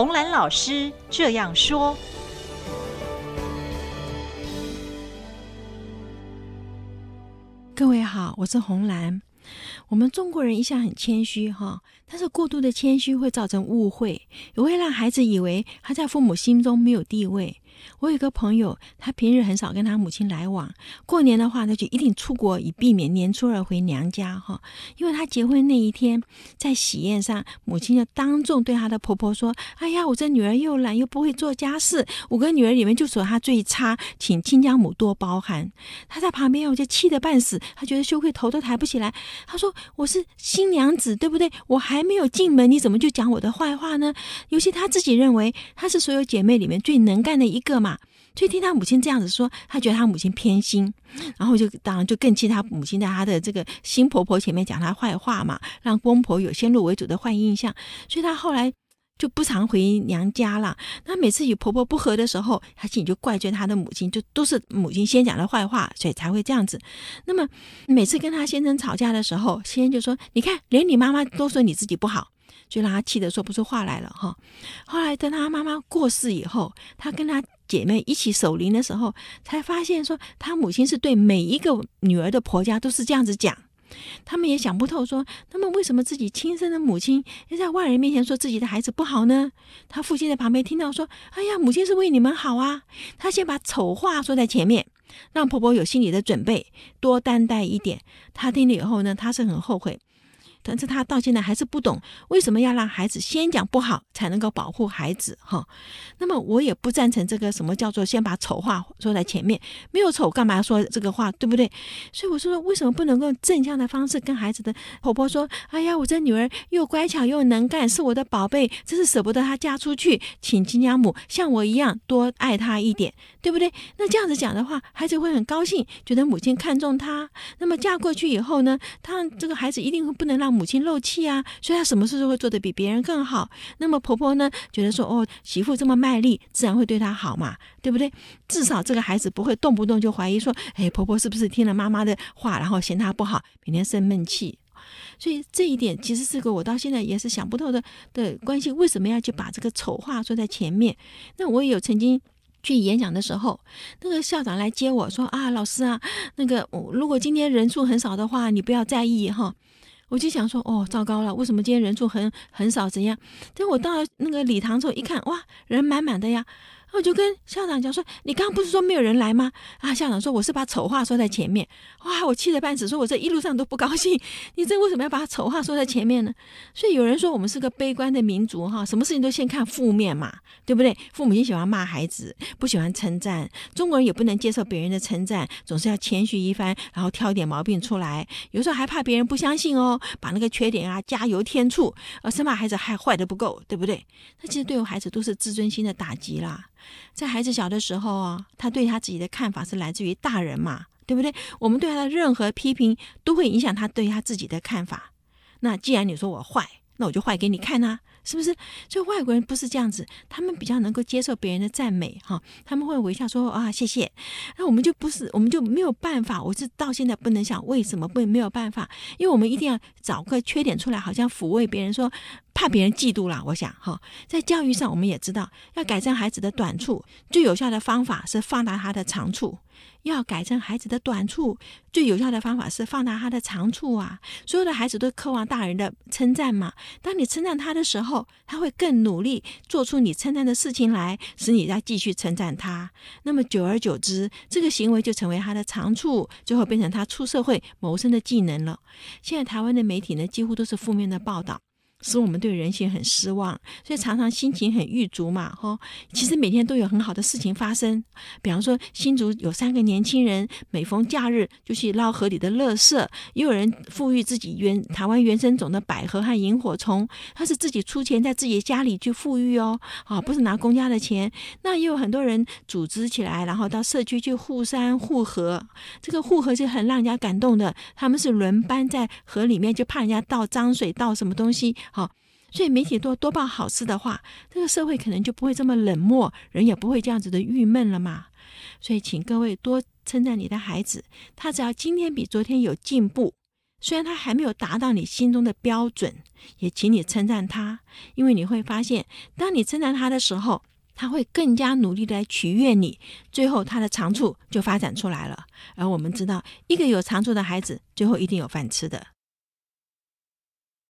红兰老师这样说：“各位好，我是红兰。我们中国人一向很谦虚，哈，但是过度的谦虚会造成误会，也会让孩子以为他在父母心中没有地位。”我有一个朋友，他平日很少跟他母亲来往，过年的话，他就一定出国，以避免年初二回娘家哈。因为他结婚那一天，在喜宴上，母亲就当众对他的婆婆说：“哎呀，我这女儿又懒又不会做家事，五个女儿里面就属她最差，请亲家母多包涵。”他在旁边，我就气得半死，他觉得羞愧，头都抬不起来。他说：“我是新娘子，对不对？我还没有进门，你怎么就讲我的坏话呢？尤其他自己认为他是所有姐妹里面最能干的一个。”个嘛，所以听他母亲这样子说，他觉得他母亲偏心，然后就当然就更气他母亲在他的这个新婆婆前面讲他坏话嘛，让公婆有先入为主的坏印象，所以他后来就不常回娘家了。那每次与婆婆不和的时候，他心里就怪罪他的母亲，就都是母亲先讲的坏话，所以才会这样子。那么每次跟他先生吵架的时候，先生就说：“你看，连你妈妈都说你自己不好。”就让他气得说不出话来了哈。后来等他妈妈过世以后，他跟他姐妹一起守灵的时候，才发现说她母亲是对每一个女儿的婆家都是这样子讲。他们也想不透说，那么为什么自己亲生的母亲要在外人面前说自己的孩子不好呢？他父亲在旁边听到说：“哎呀，母亲是为你们好啊。”他先把丑话说在前面，让婆婆有心理的准备，多担待一点。他听了以后呢，他是很后悔。但是他到现在还是不懂为什么要让孩子先讲不好才能够保护孩子哈。那么我也不赞成这个什么叫做先把丑话说在前面，没有丑干嘛说这个话，对不对？所以我说为什么不能够正向的方式跟孩子的婆婆说，哎呀，我这女儿又乖巧又能干，是我的宝贝，真是舍不得她嫁出去，请亲家母像我一样多爱她一点，对不对？那这样子讲的话，孩子会很高兴，觉得母亲看重她。那么嫁过去以后呢，他这个孩子一定会不能让。母亲漏气啊，所以她什么事都会做得比别人更好。那么婆婆呢，觉得说哦，媳妇这么卖力，自然会对她好嘛，对不对？至少这个孩子不会动不动就怀疑说，哎，婆婆是不是听了妈妈的话，然后嫌她不好，每天生闷气。所以这一点其实是个我到现在也是想不透的的关系。为什么要去把这个丑话说在前面？那我也有曾经去演讲的时候，那个校长来接我说啊，老师啊，那个如果今天人数很少的话，你不要在意哈。我就想说，哦，糟糕了，为什么今天人数很很少？怎样？等我到了那个礼堂之后一看，哇，人满满的呀。我就跟校长讲说：“你刚刚不是说没有人来吗？”啊，校长说：“我是把丑话说在前面。”哇，我气得半死，说：“我这一路上都不高兴，你这为什么要把丑话说在前面呢？”所以有人说我们是个悲观的民族，哈，什么事情都先看负面嘛，对不对？父母亲喜欢骂孩子，不喜欢称赞。中国人也不能接受别人的称赞，总是要谦虚一番，然后挑一点毛病出来。有时候还怕别人不相信哦，把那个缺点啊加油添醋，呃，生怕孩子还坏的不够，对不对？那其实对我孩子都是自尊心的打击啦。在孩子小的时候啊，他对他自己的看法是来自于大人嘛，对不对？我们对他的任何批评都会影响他对他自己的看法。那既然你说我坏，那我就坏给你看啊。是不是？所以外国人不是这样子，他们比较能够接受别人的赞美，哈，他们会微笑说啊谢谢。那我们就不是，我们就没有办法。我是到现在不能想为什么不没有办法，因为我们一定要找个缺点出来，好像抚慰别人说，怕别人嫉妒啦。我想哈，在教育上我们也知道，要改正孩子的短处，最有效的方法是放大他的长处。要改正孩子的短处，最有效的方法是放大他的长处啊！所有的孩子都渴望大人的称赞嘛。当你称赞他的时候，他会更努力做出你称赞的事情来，使你再继续称赞他。那么久而久之，这个行为就成为他的长处，最后变成他出社会谋生的技能了。现在台湾的媒体呢，几乎都是负面的报道。使我们对人性很失望，所以常常心情很郁卒嘛，哈。其实每天都有很好的事情发生，比方说新竹有三个年轻人，每逢假日就去捞河里的垃圾，也有人富裕自己原台湾原生种的百合和萤火虫，他是自己出钱在自己家里去富裕哦，啊，不是拿公家的钱。那也有很多人组织起来，然后到社区去护山护河，这个护河是很让人家感动的。他们是轮班在河里面，就怕人家倒脏水，倒什么东西。好，所以媒体多多报好事的话，这个社会可能就不会这么冷漠，人也不会这样子的郁闷了嘛。所以，请各位多称赞你的孩子，他只要今天比昨天有进步，虽然他还没有达到你心中的标准，也请你称赞他，因为你会发现，当你称赞他的时候，他会更加努力的来取悦你，最后他的长处就发展出来了。而我们知道，一个有长处的孩子，最后一定有饭吃的。